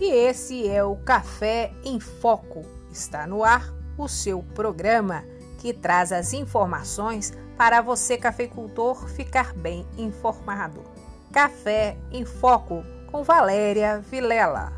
e esse é o Café em Foco. Está no ar o seu programa que traz as informações para você, cafeicultor, ficar bem informado. Café em Foco com Valéria Vilela.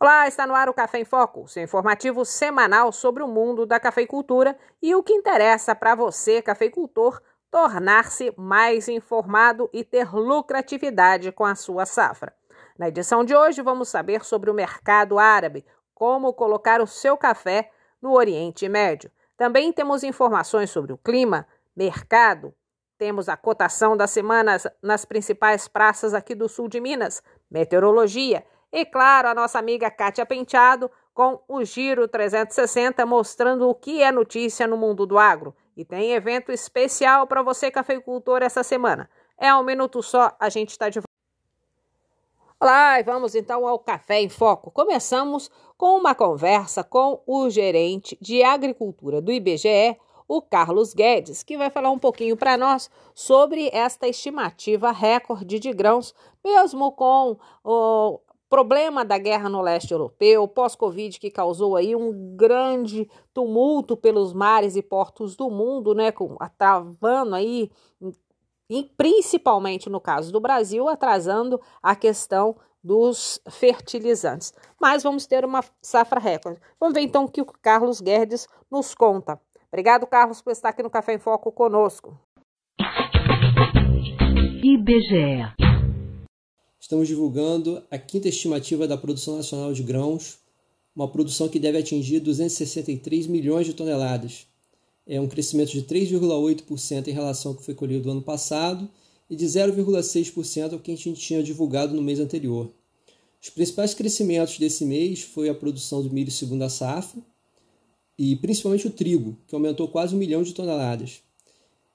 Olá, está no ar o Café em Foco, seu informativo semanal sobre o mundo da cafeicultura e o que interessa para você, cafeicultor, tornar-se mais informado e ter lucratividade com a sua safra. Na edição de hoje, vamos saber sobre o mercado árabe, como colocar o seu café no Oriente Médio. Também temos informações sobre o clima, mercado, temos a cotação das semanas nas principais praças aqui do sul de Minas, meteorologia e, claro, a nossa amiga Kátia Penteado com o Giro 360 mostrando o que é notícia no mundo do agro. E tem evento especial para você, cafeicultor, essa semana. É um minuto só, a gente está de volta. Olá, e vamos então ao Café em Foco. Começamos com uma conversa com o gerente de agricultura do IBGE, o Carlos Guedes, que vai falar um pouquinho para nós sobre esta estimativa recorde de grãos, mesmo com o problema da guerra no leste europeu, pós-Covid, que causou aí um grande tumulto pelos mares e portos do mundo, né, com, aí, e principalmente no caso do Brasil, atrasando a questão dos fertilizantes. Mas vamos ter uma safra recorde. Vamos ver então o que o Carlos Guedes nos conta. Obrigado, Carlos, por estar aqui no Café em Foco conosco. IBGE estamos divulgando a quinta estimativa da produção nacional de grãos, uma produção que deve atingir 263 milhões de toneladas. É um crescimento de 3,8% em relação ao que foi colhido no ano passado e de 0,6% ao que a gente tinha divulgado no mês anterior. Os principais crescimentos desse mês foi a produção do milho segunda safra e principalmente o trigo, que aumentou quase um milhão de toneladas.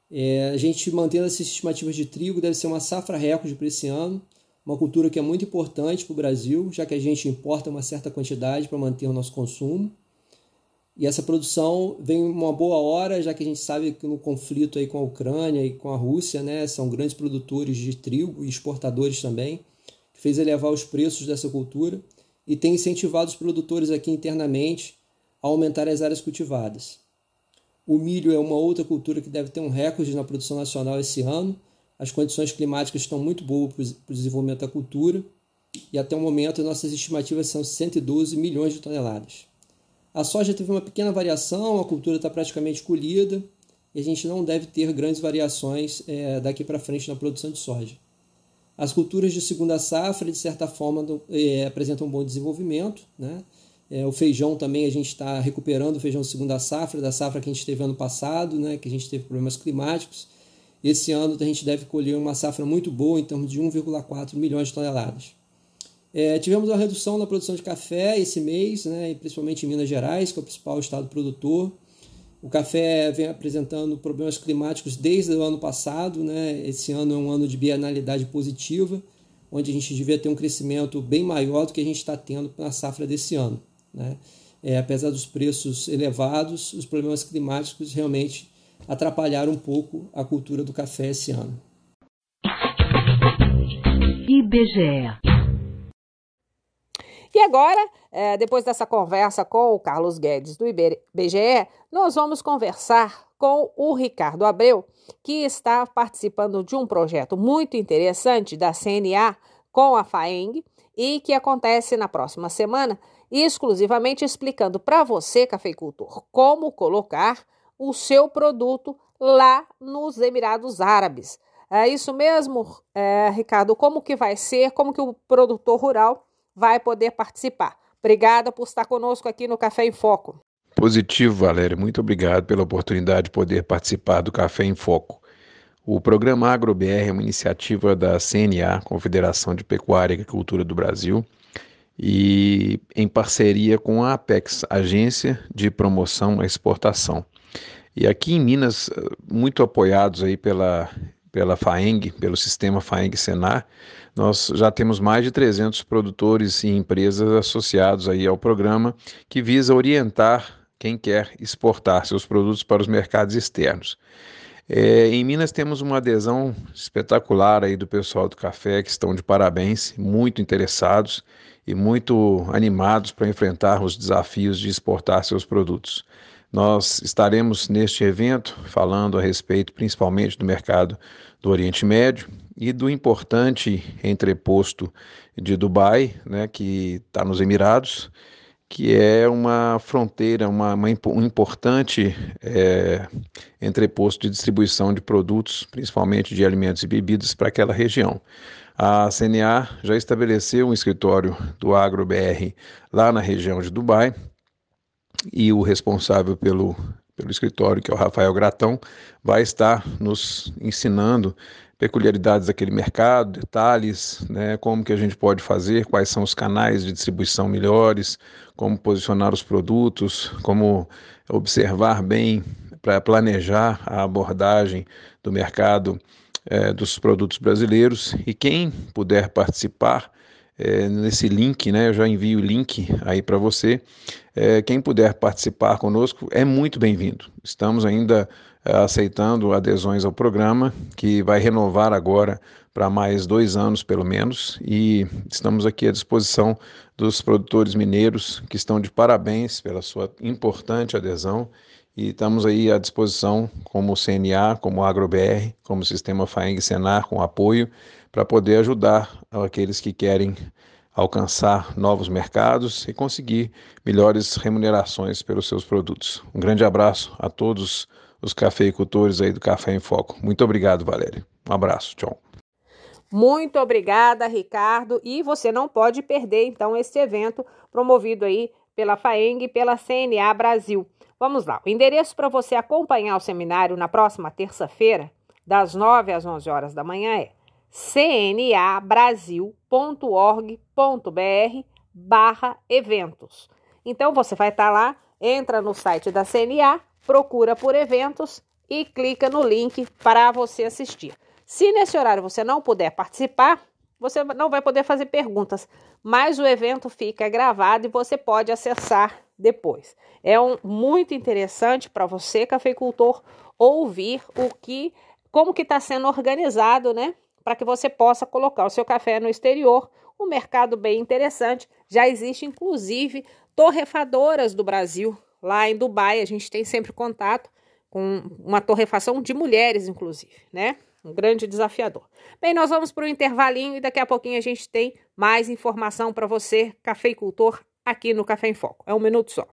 É, a gente mantendo essas estimativas de trigo deve ser uma safra recorde para esse ano uma cultura que é muito importante para o Brasil, já que a gente importa uma certa quantidade para manter o nosso consumo. E essa produção vem uma boa hora, já que a gente sabe que no conflito aí com a Ucrânia e com a Rússia, né, são grandes produtores de trigo e exportadores também, que fez elevar os preços dessa cultura e tem incentivado os produtores aqui internamente a aumentar as áreas cultivadas. O milho é uma outra cultura que deve ter um recorde na produção nacional esse ano, as condições climáticas estão muito boas para o desenvolvimento da cultura e até o momento nossas estimativas são 112 milhões de toneladas. A soja teve uma pequena variação, a cultura está praticamente colhida e a gente não deve ter grandes variações é, daqui para frente na produção de soja. As culturas de segunda safra, de certa forma, é, apresentam um bom desenvolvimento. Né? É, o feijão também, a gente está recuperando o feijão de segunda safra, da safra que a gente teve ano passado, né? que a gente teve problemas climáticos. Esse ano a gente deve colher uma safra muito boa, em termos de 1,4 milhões de toneladas. É, tivemos uma redução na produção de café esse mês, né, principalmente em Minas Gerais, que é o principal estado produtor. O café vem apresentando problemas climáticos desde o ano passado. Né? Esse ano é um ano de bienalidade positiva, onde a gente devia ter um crescimento bem maior do que a gente está tendo na safra desse ano. Né? É, apesar dos preços elevados, os problemas climáticos realmente atrapalhar um pouco a cultura do café esse ano. IBGE. E agora, é, depois dessa conversa com o Carlos Guedes do IBGE, nós vamos conversar com o Ricardo Abreu, que está participando de um projeto muito interessante da CNA com a FAENG e que acontece na próxima semana, exclusivamente explicando para você, cafeicultor, como colocar o seu produto lá nos Emirados Árabes. É isso mesmo, é, Ricardo? Como que vai ser? Como que o produtor rural vai poder participar? Obrigada por estar conosco aqui no Café em Foco. Positivo, Valéria. Muito obrigado pela oportunidade de poder participar do Café em Foco. O programa AgroBR é uma iniciativa da CNA, Confederação de Pecuária e Agricultura do Brasil, e em parceria com a Apex, Agência de Promoção à Exportação. E aqui em Minas, muito apoiados aí pela, pela FAENG, pelo sistema FAENG-Senar, nós já temos mais de 300 produtores e empresas associados aí ao programa que visa orientar quem quer exportar seus produtos para os mercados externos. É, em Minas temos uma adesão espetacular aí do pessoal do café que estão de parabéns, muito interessados e muito animados para enfrentar os desafios de exportar seus produtos. Nós estaremos neste evento falando a respeito principalmente do mercado do Oriente Médio e do importante entreposto de Dubai, né, que está nos Emirados, que é uma fronteira, uma, uma um importante é, entreposto de distribuição de produtos, principalmente de alimentos e bebidas, para aquela região. A CNA já estabeleceu um escritório do AgroBR lá na região de Dubai e o responsável pelo, pelo escritório, que é o Rafael Gratão, vai estar nos ensinando peculiaridades daquele mercado, detalhes, né, como que a gente pode fazer, quais são os canais de distribuição melhores, como posicionar os produtos, como observar bem para planejar a abordagem do mercado é, dos produtos brasileiros. E quem puder participar é, nesse link, né? Eu já envio o link aí para você. É, quem puder participar conosco é muito bem-vindo. Estamos ainda é, aceitando adesões ao programa, que vai renovar agora para mais dois anos, pelo menos, e estamos aqui à disposição dos produtores mineiros, que estão de parabéns pela sua importante adesão, e estamos aí à disposição, como CNA, como AgroBR, como Sistema FAENG Senar, com apoio, para poder ajudar aqueles que querem alcançar novos mercados e conseguir melhores remunerações pelos seus produtos. Um grande abraço a todos os cafeicultores aí do Café em Foco. Muito obrigado, Valéria. Um abraço, tchau. Muito obrigada, Ricardo. E você não pode perder, então, esse evento promovido aí pela FAENG e pela CNA Brasil. Vamos lá. O endereço para você acompanhar o seminário na próxima terça-feira, das 9 às 11 horas da manhã, é cnabrasil.org.br barra eventos. Então, você vai estar tá lá, entra no site da CNA, procura por eventos e clica no link para você assistir. Se nesse horário você não puder participar, você não vai poder fazer perguntas, mas o evento fica gravado e você pode acessar depois. É um, muito interessante para você, cafeicultor, ouvir o que, como que está sendo organizado, né? Para que você possa colocar o seu café no exterior. Um mercado bem interessante. Já existe, inclusive, torrefadoras do Brasil Lá em Dubai, a gente tem sempre contato com uma torrefação de mulheres, inclusive, né? Um grande desafiador. Bem, nós vamos para o intervalinho e daqui a pouquinho a gente tem mais informação para você, cafeicultor, aqui no Café em Foco. É um minuto só.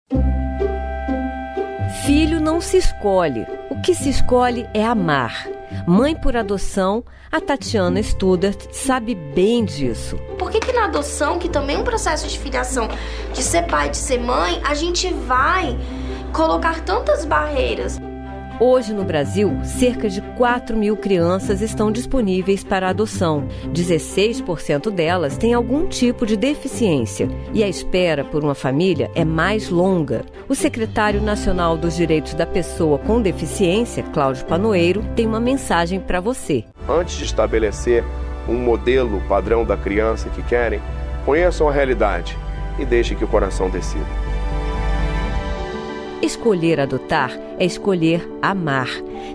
Filho não se escolhe. O que se escolhe é amar. Mãe por adoção, a Tatiana Studart sabe bem disso. Por que, que na adoção, que também é um processo de filiação, de ser pai, de ser mãe, a gente vai colocar tantas barreiras? Hoje no Brasil, cerca de 4 mil crianças estão disponíveis para adoção. 16% delas têm algum tipo de deficiência e a espera por uma família é mais longa. O secretário nacional dos Direitos da Pessoa com Deficiência, Cláudio Panoeiro, tem uma mensagem para você. Antes de estabelecer um modelo padrão da criança que querem, conheçam a realidade e deixem que o coração decida. Escolher adotar é escolher amar.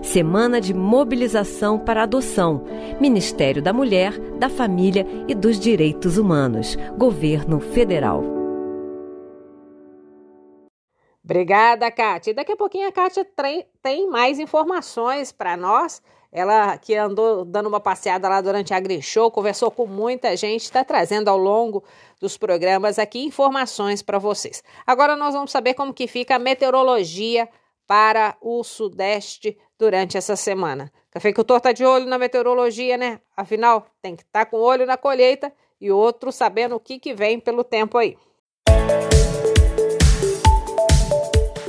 Semana de mobilização para adoção. Ministério da Mulher, da Família e dos Direitos Humanos. Governo Federal. Obrigada, Kátia. Daqui a pouquinho a Kátia tem mais informações para nós ela que andou dando uma passeada lá durante a AgriShow, conversou com muita gente, está trazendo ao longo dos programas aqui informações para vocês. Agora nós vamos saber como que fica a meteorologia para o Sudeste durante essa semana. O cafeicultor está de olho na meteorologia, né? Afinal, tem que estar tá com olho na colheita e outro sabendo o que, que vem pelo tempo aí.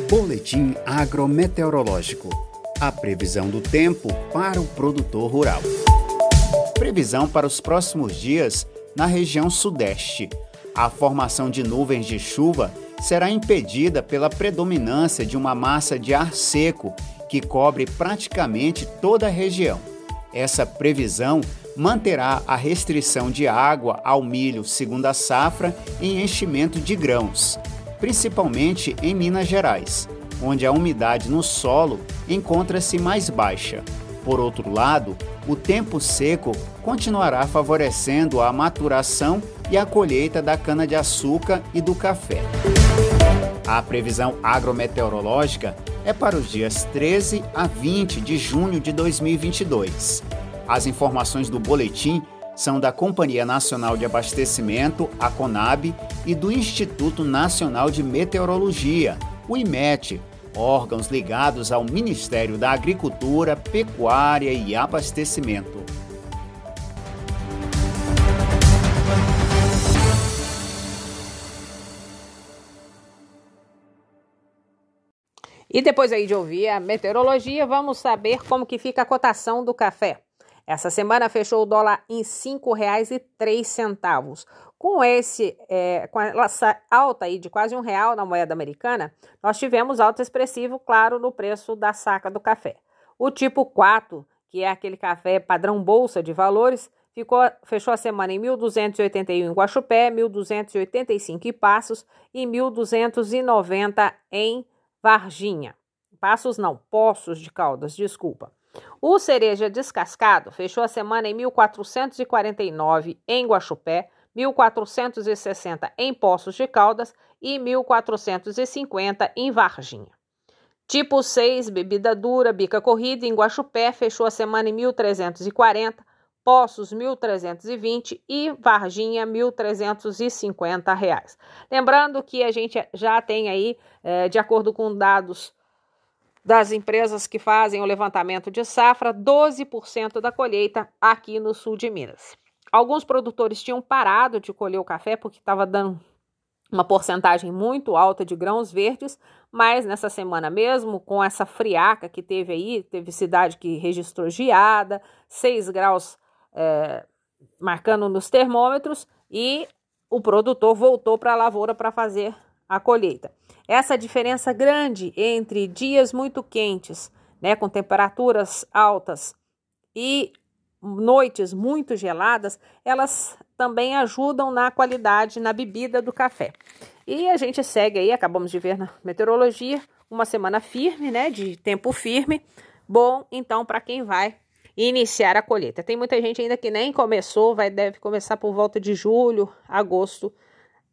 Boletim agrometeorológico a previsão do tempo para o produtor rural. Previsão para os próximos dias na região Sudeste. A formação de nuvens de chuva será impedida pela predominância de uma massa de ar seco que cobre praticamente toda a região. Essa previsão manterá a restrição de água ao milho segunda safra em enchimento de grãos, principalmente em Minas Gerais onde a umidade no solo encontra-se mais baixa. Por outro lado, o tempo seco continuará favorecendo a maturação e a colheita da cana-de-açúcar e do café. A previsão agrometeorológica é para os dias 13 a 20 de junho de 2022. As informações do boletim são da Companhia Nacional de Abastecimento, a CONAB, e do Instituto Nacional de Meteorologia, o IMET, órgãos ligados ao Ministério da Agricultura, Pecuária e Abastecimento. E depois aí de ouvir a meteorologia, vamos saber como que fica a cotação do café. Essa semana fechou o dólar em R$ 5,03. Com esse, é, com essa alta aí de quase um real na moeda americana, nós tivemos alto expressivo, claro, no preço da saca do café. O tipo 4, que é aquele café padrão bolsa de valores, ficou, fechou a semana em 1.281 em Guaxupé, 1.285 em Passos e 1.290 em Varginha. Passos não, Poços de Caldas, desculpa. O cereja descascado fechou a semana em 1449 em Guaxupé, 1460 em Poços de Caldas e 1450 em Varginha. Tipo 6, bebida dura, bica corrida em Guaxupé fechou a semana em 1340, Poços 1.320 e Varginha 1.350 reais. Lembrando que a gente já tem aí, é, de acordo com dados das empresas que fazem o levantamento de safra, 12% da colheita aqui no sul de Minas. Alguns produtores tinham parado de colher o café porque estava dando uma porcentagem muito alta de grãos verdes, mas nessa semana mesmo, com essa friaca que teve aí, teve cidade que registrou geada, 6 graus é, marcando nos termômetros e o produtor voltou para a lavoura para fazer a colheita. Essa diferença grande entre dias muito quentes, né, com temperaturas altas e noites muito geladas, elas também ajudam na qualidade na bebida do café. E a gente segue aí, acabamos de ver na meteorologia, uma semana firme, né, de tempo firme. Bom, então para quem vai iniciar a colheita. Tem muita gente ainda que nem começou, vai deve começar por volta de julho, agosto,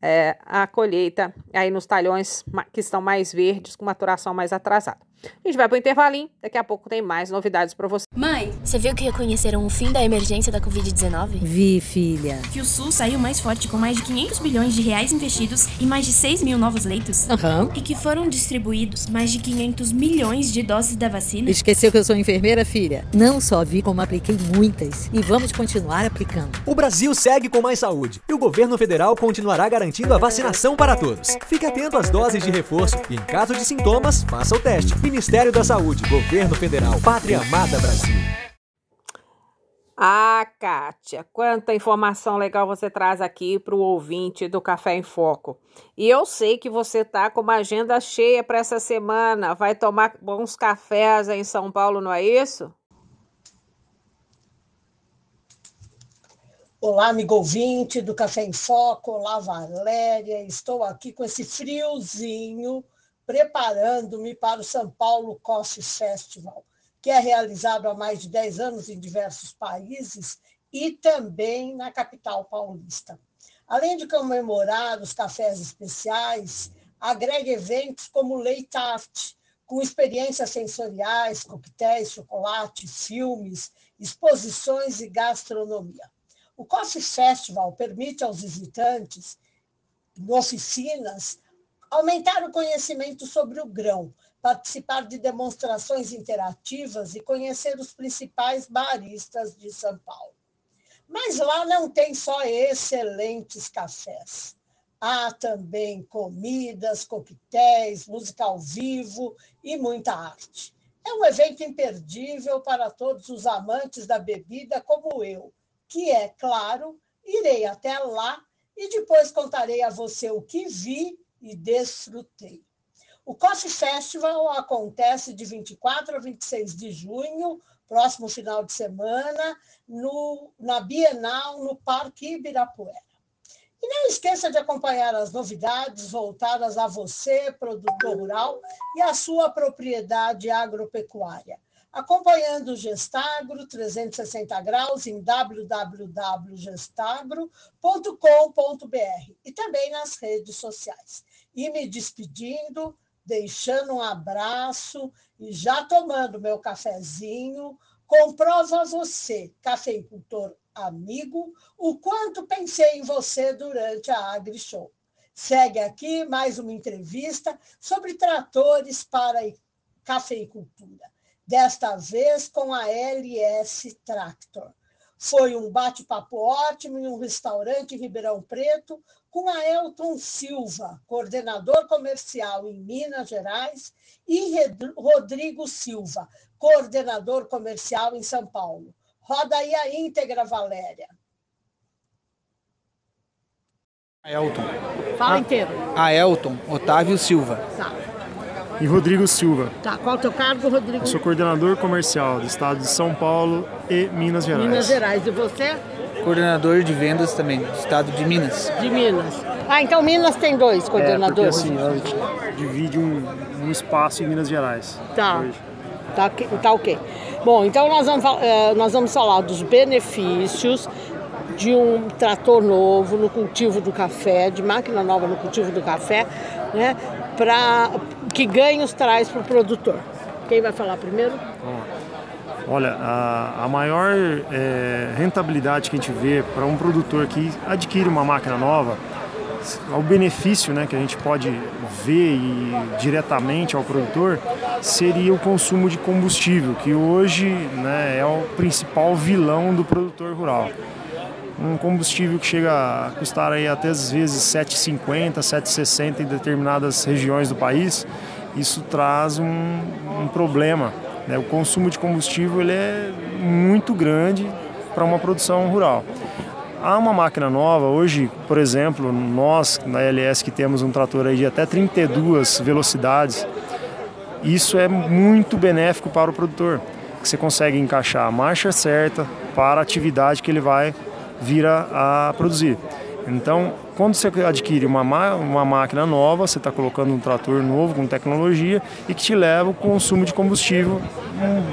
é, a colheita aí nos talhões que estão mais verdes, com maturação mais atrasada. A gente vai pro intervalinho, daqui a pouco tem mais novidades para você. Mãe, você viu que reconheceram o fim da emergência da Covid-19? Vi, filha. Que o SUS saiu mais forte com mais de 500 bilhões de reais investidos e mais de 6 mil novos leitos? Aham. Uhum. E que foram distribuídos mais de 500 milhões de doses da vacina? Esqueceu que eu sou enfermeira, filha? Não só vi como apliquei muitas e vamos continuar aplicando. O Brasil segue com mais saúde e o governo federal continuará garantindo a vacinação para todos. Fique atento às doses de reforço e, em caso de sintomas, faça o teste. Ministério da Saúde, Governo Federal, Pátria Amada Brasil. Ah, Kátia, quanta informação legal você traz aqui para o ouvinte do Café em Foco. E eu sei que você tá com uma agenda cheia para essa semana. Vai tomar bons cafés aí em São Paulo, não é isso? Olá, amigo ouvinte do Café em Foco. Olá, Valéria. Estou aqui com esse friozinho preparando-me para o São Paulo Coffee Festival, que é realizado há mais de 10 anos em diversos países e também na capital paulista. Além de comemorar os cafés especiais, agrega eventos como Late Art, com experiências sensoriais, coquetéis, chocolate, filmes, exposições e gastronomia. O Coffee Festival permite aos visitantes oficinas Aumentar o conhecimento sobre o grão, participar de demonstrações interativas e conhecer os principais baristas de São Paulo. Mas lá não tem só excelentes cafés. Há também comidas, coquetéis, música ao vivo e muita arte. É um evento imperdível para todos os amantes da bebida, como eu, que é claro, irei até lá e depois contarei a você o que vi e desfrutei. O Coffee Festival acontece de 24 a 26 de junho, próximo final de semana, no, na Bienal, no Parque Ibirapuera. E não esqueça de acompanhar as novidades voltadas a você, produtor rural, e a sua propriedade agropecuária. Acompanhando o Gestagro 360 graus em www.gestagro.com.br e também nas redes sociais. E me despedindo, deixando um abraço e já tomando meu cafezinho, comprova você, cafeicultor amigo, o quanto pensei em você durante a AgriShow. Segue aqui mais uma entrevista sobre tratores para cafeicultura, desta vez com a LS Tractor. Foi um bate-papo ótimo em um restaurante em Ribeirão Preto com a Elton Silva, coordenador comercial em Minas Gerais, e Rodrigo Silva, coordenador comercial em São Paulo. Roda aí a íntegra, Valéria. Elton. Fala a, inteiro. A Elton Otávio Silva. Tá. E Rodrigo Silva. Tá, qual é o teu cargo, Rodrigo? Eu sou coordenador comercial do estado de São Paulo e Minas Gerais. Minas Gerais. E você? Coordenador de vendas também, do estado de Minas. De Minas. Ah, então Minas tem dois coordenadores. É, porque assim, a gente divide um, um espaço em Minas Gerais. Tá. Hoje. Tá, tá ok. Bom, então nós vamos, eh, nós vamos falar dos benefícios de um trator novo no cultivo do café, de máquina nova no cultivo do café, né, para que ganhos traz para o produtor. Quem vai falar primeiro? Olha, a, a maior é, rentabilidade que a gente vê para um produtor que adquire uma máquina nova o benefício né, que a gente pode ver e, diretamente ao produtor seria o consumo de combustível, que hoje né, é o principal vilão do produtor rural. Um combustível que chega a custar aí até às vezes 7,50, 7,60 em determinadas regiões do país, isso traz um, um problema. Né? O consumo de combustível ele é muito grande para uma produção rural. Há uma máquina nova, hoje, por exemplo, nós na LS que temos um trator aí de até 32 velocidades, isso é muito benéfico para o produtor, que você consegue encaixar a marcha certa para a atividade que ele vai vir a, a produzir. Então, quando você adquire uma, uma máquina nova, você está colocando um trator novo com tecnologia e que te leva o consumo de combustível,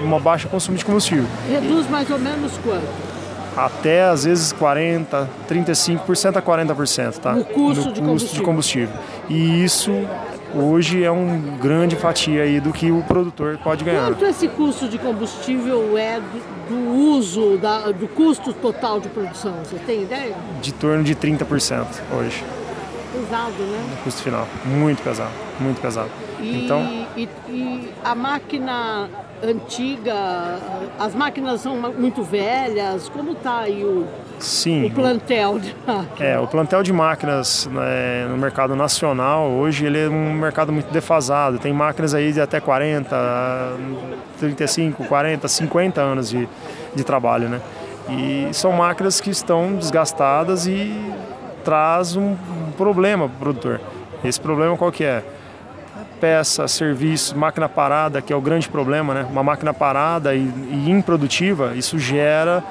uma baixa consumo de combustível. Reduz mais ou menos quanto? até às vezes 40, 35% a 40%, tá? No custo, no de, custo combustível. de combustível. E isso hoje é um grande fatia aí do que o produtor pode ganhar. Quanto esse custo de combustível é do, do uso, da, do custo total de produção? Você tem ideia? De torno de 30% hoje. Pesado, né? No custo final. Muito pesado, muito pesado. E, então, e, e a máquina antiga, as máquinas são muito velhas, como está aí o, Sim, o plantel de máquinas? É, o plantel de máquinas né, no mercado nacional, hoje ele é um mercado muito defasado, tem máquinas aí de até 40, 35, 40, 50 anos de, de trabalho, né? E são máquinas que estão desgastadas e traz um problema para o produtor. Esse problema qual que é? peça, serviço, máquina parada, que é o grande problema, né? Uma máquina parada e, e improdutiva, isso gera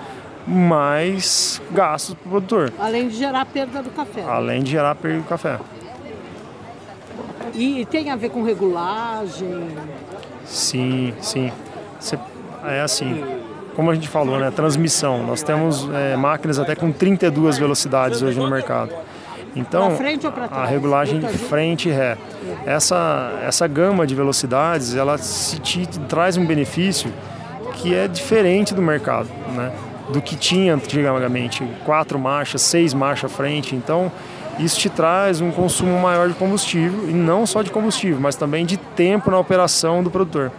mais gastos para o produtor. Além de gerar perda do café. Além de gerar perda do café. E tem a ver com regulagem? Sim, sim. É assim, como a gente falou, né? Transmissão. Nós temos é, máquinas até com 32 velocidades hoje no mercado. Então, a regulagem de frente e ré. Essa, essa gama de velocidades, ela te, te traz um benefício que é diferente do mercado, né? Do que tinha antigamente, quatro marchas, seis marchas à frente. Então, isso te traz um consumo maior de combustível, e não só de combustível, mas também de tempo na operação do produtor.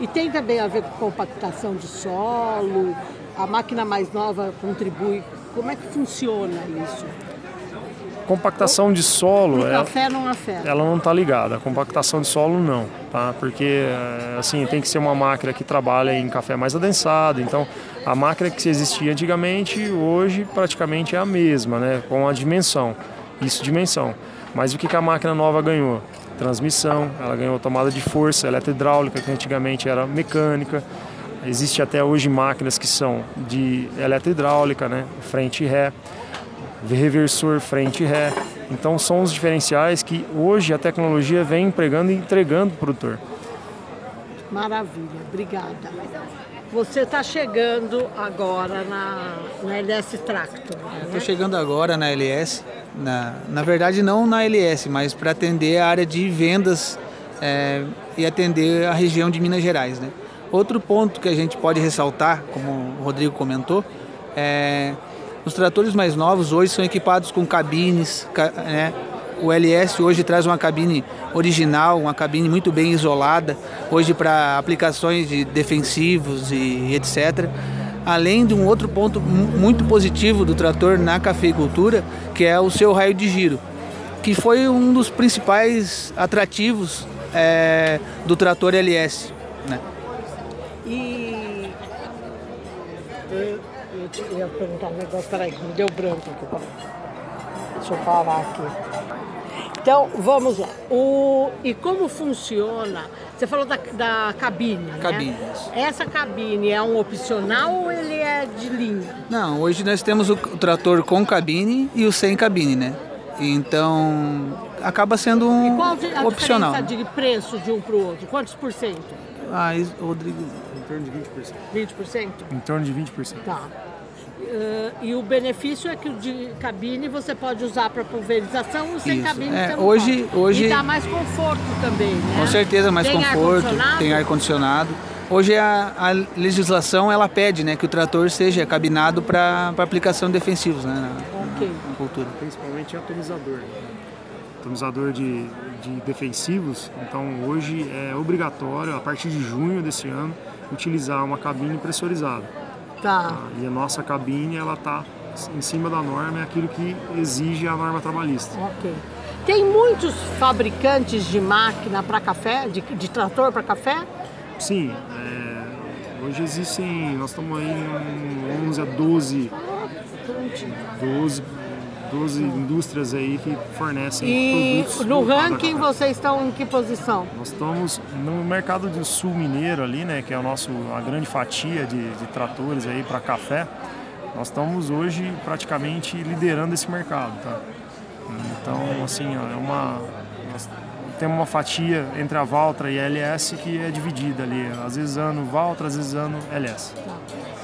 E tem também a ver com compactação de solo, a máquina mais nova contribui. Como é que funciona isso? Compactação de solo, ela, café não afeta. ela não está ligada. A compactação de solo não, tá? Porque eh, assim tem que ser uma máquina que trabalha em café mais adensado. Então, a máquina que existia antigamente hoje praticamente é a mesma, né? Com a dimensão, isso dimensão. Mas o que, que a máquina nova ganhou? Transmissão, ela ganhou tomada de força, eletrohidráulica que antigamente era mecânica. Existe até hoje máquinas que são de eletrohidráulica, né? Frente e ré reversor frente e ré. Então são os diferenciais que hoje a tecnologia vem empregando e entregando para o produtor. Maravilha, obrigada. Você está chegando agora na, na LS Tractor. Né? Estou chegando agora na LS. Na, na verdade, não na LS, mas para atender a área de vendas é, e atender a região de Minas Gerais. Né? Outro ponto que a gente pode ressaltar, como o Rodrigo comentou, é os tratores mais novos hoje são equipados com cabines, né? O LS hoje traz uma cabine original, uma cabine muito bem isolada, hoje para aplicações de defensivos e etc. Além de um outro ponto muito positivo do trator na cafeicultura, que é o seu raio de giro, que foi um dos principais atrativos é, do trator LS. Né? E eu, ia perguntar um negócio, peraí, me deu branco aqui. Deixa eu parar aqui. Então, vamos lá. O, e como funciona? Você falou da, da cabine, né? Cabine. Essa cabine é um opcional ou ele é de linha? Não, hoje nós temos o, o trator com cabine e o sem cabine, né? Então, acaba sendo um e qual a opcional. diferença de preço de um para o outro? Quantos por cento? Ah, Rodrigo... Em torno de 20%. 20%? Em torno de 20%. Tá. Uh, e o benefício é que o de cabine você pode usar para pulverização e sem Isso. cabine é, você não hoje, pode. hoje E dá mais conforto também, né? Com certeza, mais tem conforto, ar tem ar-condicionado. Hoje a, a, legislação ela pede né, que o trator seja cabinado para aplicação de defensivos né, na, okay. na, cultura. Principalmente atomizador. Atomizador de, de defensivos. Então hoje é obrigatório, a partir de junho desse ano, utilizar uma cabine pressurizada. Tá. E a nossa cabine, ela está em cima da norma, é aquilo que exige a norma trabalhista. Ok. Tem muitos fabricantes de máquina para café, de, de trator para café? Sim. É, hoje existem, nós estamos aí em 11 a 12, 12, 12 indústrias aí que fornecem e produtos. no ranking vocês estão em que posição? Nós estamos no mercado do sul mineiro ali, né, que é o nosso, a grande fatia de, de tratores aí para café. Nós estamos hoje praticamente liderando esse mercado, tá? Então, assim, ó, é uma temos uma fatia entre a Valtra e a LS que é dividida ali, às vezes ano Valtra, às vezes ano LS. Tá.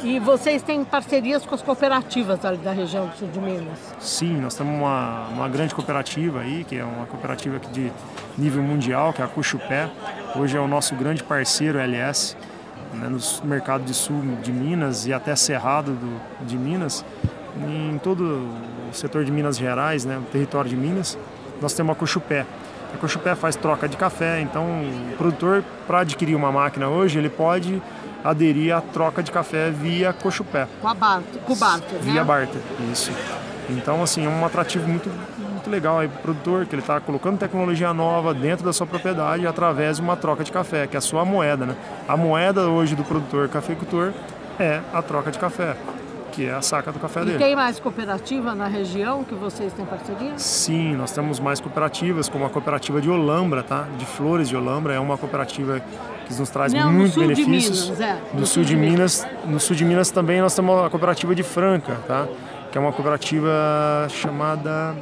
E vocês têm parcerias com as cooperativas da região do sul de Minas? Sim, nós temos uma, uma grande cooperativa aí, que é uma cooperativa de nível mundial, que é a Cuxupé. Hoje é o nosso grande parceiro LS, né, no mercado de sul de Minas e até Cerrado do, de Minas. Em todo o setor de Minas Gerais, né, o território de Minas, nós temos a Cuxupé. A Cuxupé faz troca de café, então o produtor, para adquirir uma máquina hoje, ele pode aderir à troca de café via Cochupé. Com a Barter, com o Barter, Via né? Barter, isso. Então, assim, é um atrativo muito, muito legal aí para o produtor, que ele está colocando tecnologia nova dentro da sua propriedade através de uma troca de café, que é a sua moeda, né? A moeda hoje do produtor cafeicultor é a troca de café que é a saca do café e dele. tem mais cooperativa na região que vocês têm parceria? Sim, nós temos mais cooperativas, como a cooperativa de Olambra, tá? De Flores de Olambra, é uma cooperativa que nos traz Não, muitos benefícios. Minas, é. No, no sul, sul de Minas, Minas, no sul de Minas também nós temos a cooperativa de Franca, tá? Que é uma cooperativa chamada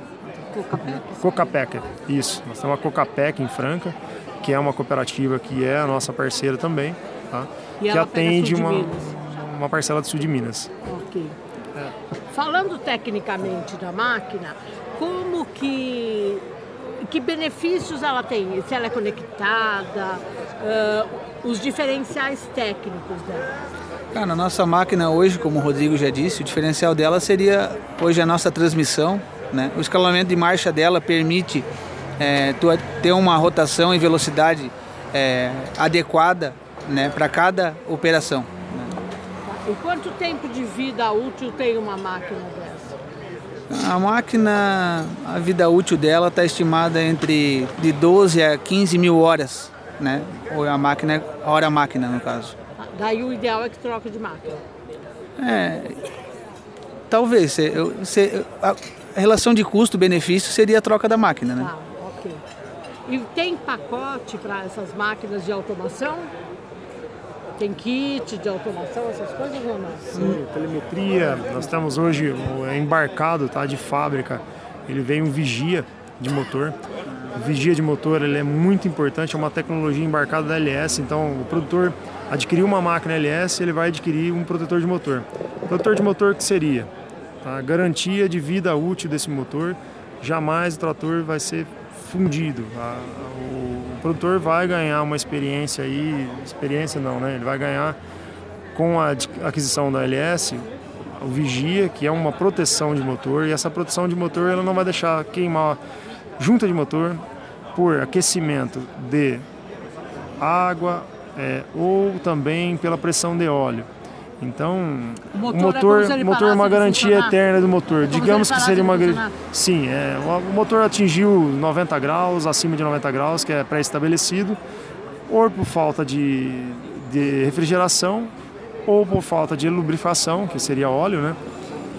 Cocapec. Isso, nós temos a Cocapec em Franca, que é uma cooperativa que é a nossa parceira também, tá? E que atende uma, Minas uma parcela do sul de Minas. Ok. É. Falando tecnicamente da máquina, como que que benefícios ela tem? Se ela é conectada, uh, os diferenciais técnicos dela? Cara, na nossa máquina hoje, como o Rodrigo já disse, o diferencial dela seria hoje a nossa transmissão. Né? O escalonamento de marcha dela permite é, ter uma rotação e velocidade é, adequada né, para cada operação. E quanto tempo de vida útil tem uma máquina dessa? A máquina, a vida útil dela está estimada entre de 12 a 15 mil horas, né? Ou a máquina, hora máquina no caso. Daí o ideal é que troque de máquina. É, talvez. a relação de custo-benefício seria a troca da máquina, né? Tá, ok. E tem pacote para essas máquinas de automação? Tem kit de automação, essas coisas ou não? Sim, telemetria. Nós temos hoje é embarcado, tá, de fábrica. Ele vem um vigia de motor. O vigia de motor ele é muito importante, é uma tecnologia embarcada da LS. Então, o produtor adquiriu uma máquina LS, ele vai adquirir um protetor de motor. protetor de motor que seria? Tá? Garantia de vida útil desse motor. Jamais o trator vai ser fundido. A, o produtor vai ganhar uma experiência aí, experiência não, né? Ele vai ganhar com a aquisição da LS o vigia, que é uma proteção de motor, e essa proteção de motor ela não vai deixar queimar junta de motor por aquecimento de água é, ou também pela pressão de óleo. Então, o motor, o motor, é, motor é uma garantia eterna do motor. Digamos que seria uma Sim, é, o motor atingiu 90 graus, acima de 90 graus, que é pré-estabelecido, ou por falta de, de refrigeração, ou por falta de lubrificação, que seria óleo, né?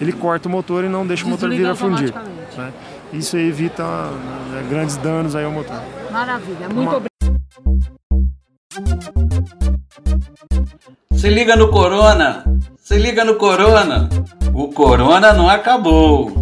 Ele corta o motor e não deixa o motor vir a fundir. Né? Isso evita né, grandes danos aí ao motor. Maravilha, muito obrigado. Se liga no Corona! Se liga no Corona! O Corona não acabou!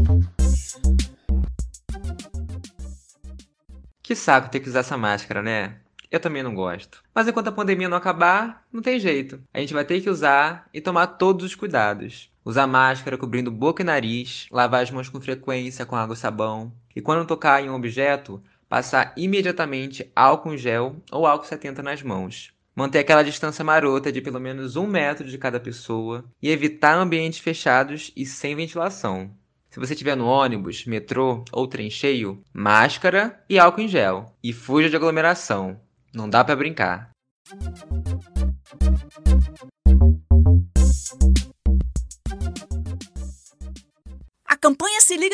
Que saco ter que usar essa máscara, né? Eu também não gosto. Mas enquanto a pandemia não acabar, não tem jeito. A gente vai ter que usar e tomar todos os cuidados. Usar máscara cobrindo boca e nariz, lavar as mãos com frequência com água e sabão. E quando tocar em um objeto, passar imediatamente álcool em gel ou álcool 70 nas mãos manter aquela distância marota de pelo menos um metro de cada pessoa e evitar ambientes fechados e sem ventilação. Se você estiver no ônibus, metrô ou trem cheio, máscara e álcool em gel. E fuja de aglomeração. Não dá para brincar.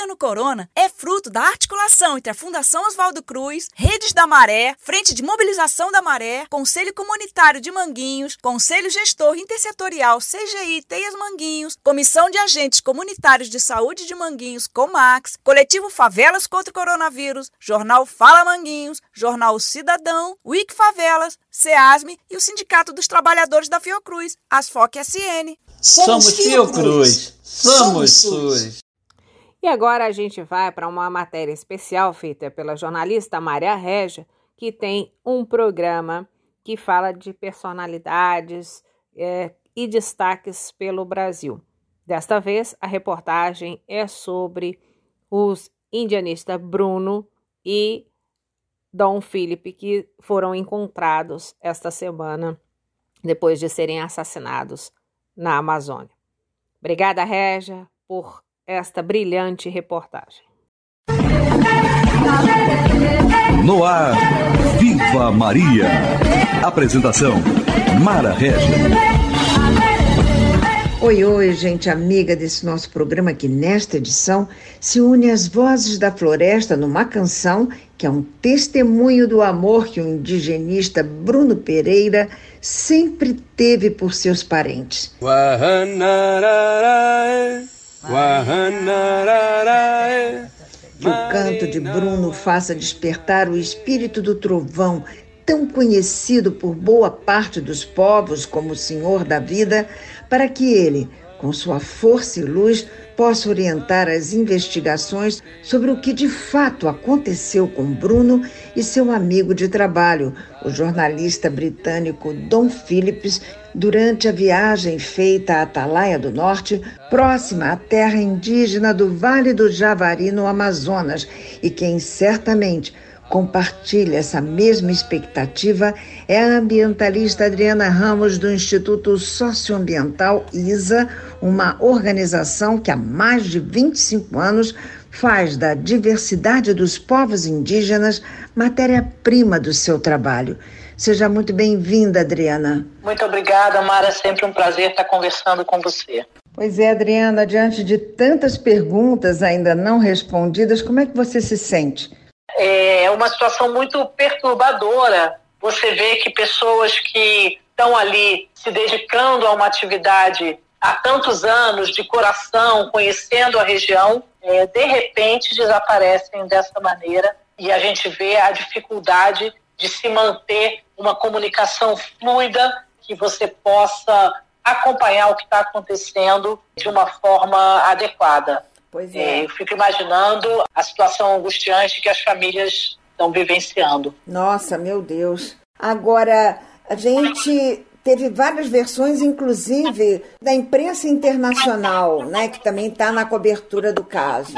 No Corona é fruto da articulação entre a Fundação Oswaldo Cruz, Redes da Maré, Frente de Mobilização da Maré, Conselho Comunitário de Manguinhos, Conselho Gestor Intersetorial CGI Teias Manguinhos, Comissão de Agentes Comunitários de Saúde de Manguinhos, Comax, Coletivo Favelas contra o Coronavírus, Jornal Fala Manguinhos, Jornal Cidadão, Wiki Favelas, SEASME e o Sindicato dos Trabalhadores da Fiocruz, Asfoc SN. Somos Fiocruz, somos SUS. E agora a gente vai para uma matéria especial feita pela jornalista Maria Regia, que tem um programa que fala de personalidades é, e destaques pelo Brasil. Desta vez, a reportagem é sobre os indianistas Bruno e Dom Felipe, que foram encontrados esta semana depois de serem assassinados na Amazônia. Obrigada, Régia, por esta brilhante reportagem. No ar, Viva Maria. Apresentação: Mara Regia. Oi, oi, gente amiga desse nosso programa que nesta edição se une às vozes da floresta numa canção que é um testemunho do amor que o indigenista Bruno Pereira sempre teve por seus parentes. Que o canto de Bruno faça despertar o espírito do trovão, tão conhecido por boa parte dos povos como o Senhor da Vida, para que ele, com sua força e luz, possa orientar as investigações sobre o que de fato aconteceu com Bruno e seu amigo de trabalho, o jornalista britânico Don Phillips, durante a viagem feita à Atalaia do Norte, próxima à terra indígena do Vale do Javari, no Amazonas, e quem certamente compartilha essa mesma expectativa é a ambientalista Adriana Ramos, do Instituto Socioambiental ISA, uma organização que há mais de 25 anos faz da diversidade dos povos indígenas matéria-prima do seu trabalho. Seja muito bem-vinda, Adriana. Muito obrigada, Mara. Sempre um prazer estar conversando com você. Pois é, Adriana, diante de tantas perguntas ainda não respondidas, como é que você se sente? É uma situação muito perturbadora. Você vê que pessoas que estão ali se dedicando a uma atividade há tantos anos, de coração, conhecendo a região, é, de repente desaparecem dessa maneira e a gente vê a dificuldade de se manter uma comunicação fluida que você possa acompanhar o que está acontecendo de uma forma adequada. Pois é. Eu fico imaginando a situação angustiante que as famílias estão vivenciando. Nossa, meu Deus. Agora, a gente teve várias versões, inclusive da imprensa internacional, né, que também está na cobertura do caso.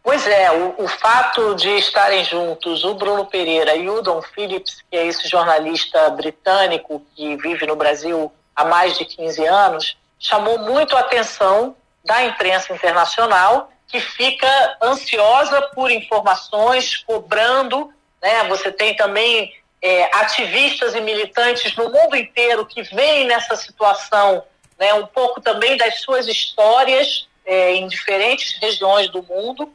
Pois é, o, o, fato de estarem juntos o Bruno Pereira e o Don Phillips, que é esse jornalista britânico que vive no Brasil há mais de 15 anos, chamou muito a atenção da imprensa internacional, que fica ansiosa por informações, cobrando. Né? Você tem também é, ativistas e militantes no mundo inteiro que veem nessa situação né, um pouco também das suas histórias é, em diferentes regiões do mundo.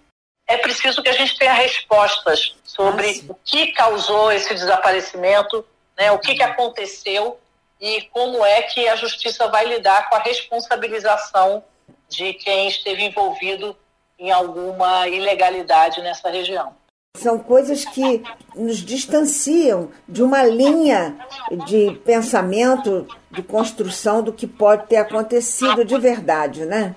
É preciso que a gente tenha respostas sobre o que causou esse desaparecimento, né, o que, que aconteceu e como é que a justiça vai lidar com a responsabilização de quem esteve envolvido em alguma ilegalidade nessa região. São coisas que nos distanciam de uma linha de pensamento, de construção do que pode ter acontecido de verdade, né?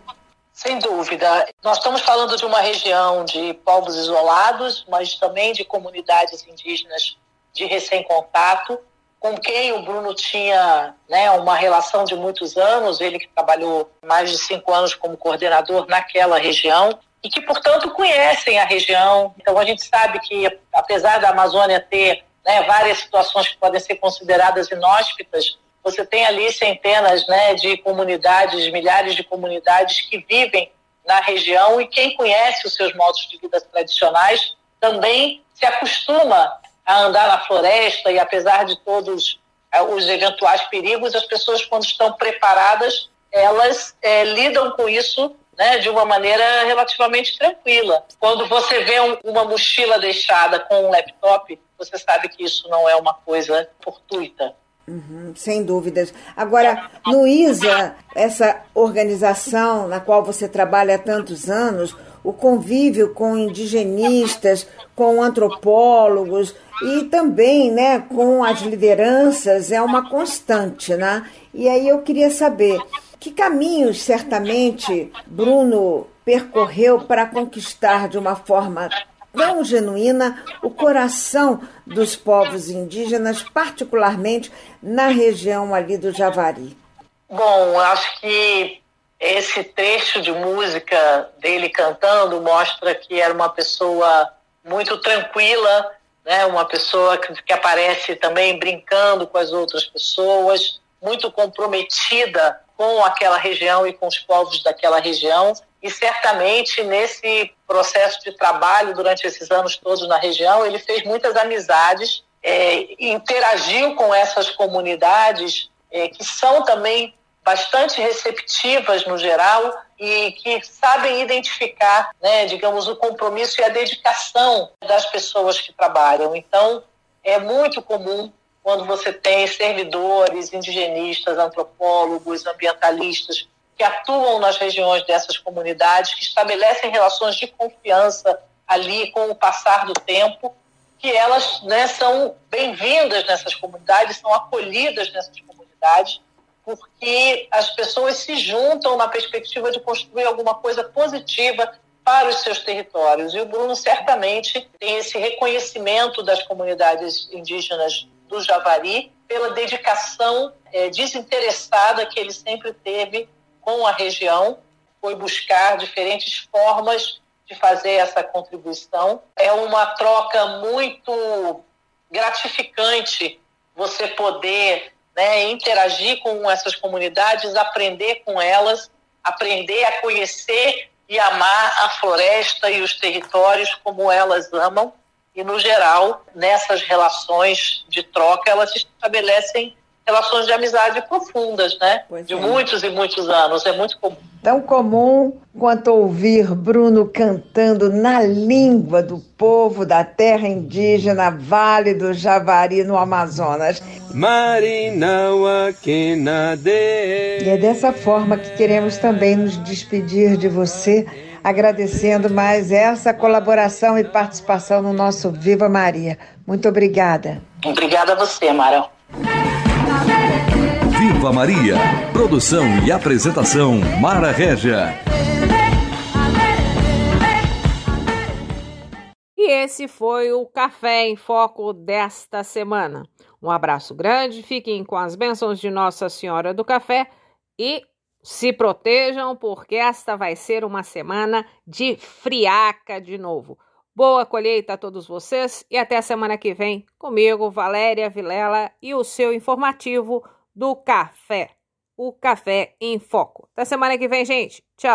Sem dúvida. Nós estamos falando de uma região de povos isolados, mas também de comunidades indígenas de recém-contato, com quem o Bruno tinha né, uma relação de muitos anos, ele que trabalhou mais de cinco anos como coordenador naquela região e que, portanto, conhecem a região. Então, a gente sabe que, apesar da Amazônia ter né, várias situações que podem ser consideradas inóspitas, você tem ali centenas né, de comunidades, milhares de comunidades que vivem na região e quem conhece os seus modos de vida tradicionais também se acostuma a andar na floresta e apesar de todos eh, os eventuais perigos, as pessoas quando estão preparadas, elas é, lidam com isso né, de uma maneira relativamente tranquila. Quando você vê um, uma mochila deixada com um laptop, você sabe que isso não é uma coisa fortuita. Uhum, sem dúvidas. Agora, ISA, essa organização na qual você trabalha há tantos anos, o convívio com indigenistas, com antropólogos e também né, com as lideranças é uma constante. Né? E aí eu queria saber que caminhos, certamente, Bruno percorreu para conquistar de uma forma tão genuína o coração dos povos indígenas, particularmente na região ali do Javari? Bom, acho que esse trecho de música dele cantando mostra que era uma pessoa muito tranquila, né? uma pessoa que, que aparece também brincando com as outras pessoas, muito comprometida com aquela região e com os povos daquela região. E certamente nesse processo de trabalho durante esses anos todos na região, ele fez muitas amizades, é, interagiu com essas comunidades é, que são também bastante receptivas no geral e que sabem identificar, né, digamos, o compromisso e a dedicação das pessoas que trabalham. Então, é muito comum quando você tem servidores, indigenistas, antropólogos, ambientalistas que atuam nas regiões dessas comunidades, que estabelecem relações de confiança ali com o passar do tempo, que elas né, são bem-vindas nessas comunidades, são acolhidas nessas comunidades, porque as pessoas se juntam na perspectiva de construir alguma coisa positiva para os seus territórios. E o Bruno certamente tem esse reconhecimento das comunidades indígenas do Javari pela dedicação é, desinteressada que ele sempre teve com a região, foi buscar diferentes formas de fazer essa contribuição. É uma troca muito gratificante você poder né, interagir com essas comunidades, aprender com elas, aprender a conhecer e amar a floresta e os territórios como elas amam. E, no geral, nessas relações de troca, elas estabelecem relações de amizade profundas, né? Pois de é. muitos e muitos anos. É muito comum. Tão comum quanto ouvir Bruno cantando na língua do povo da terra indígena Vale do Javari, no Amazonas. E é dessa forma que queremos também nos despedir de você agradecendo mais essa colaboração e participação no nosso Viva Maria. Muito obrigada. Obrigada a você, Marão. Viva Maria. Produção e apresentação Mara Régia. E esse foi o Café em Foco desta semana. Um abraço grande, fiquem com as bênçãos de Nossa Senhora do Café e se protejam, porque esta vai ser uma semana de friaca de novo. Boa colheita a todos vocês e até a semana que vem comigo, Valéria Vilela, e o seu informativo do café. O Café em Foco. Até semana que vem, gente. Tchau.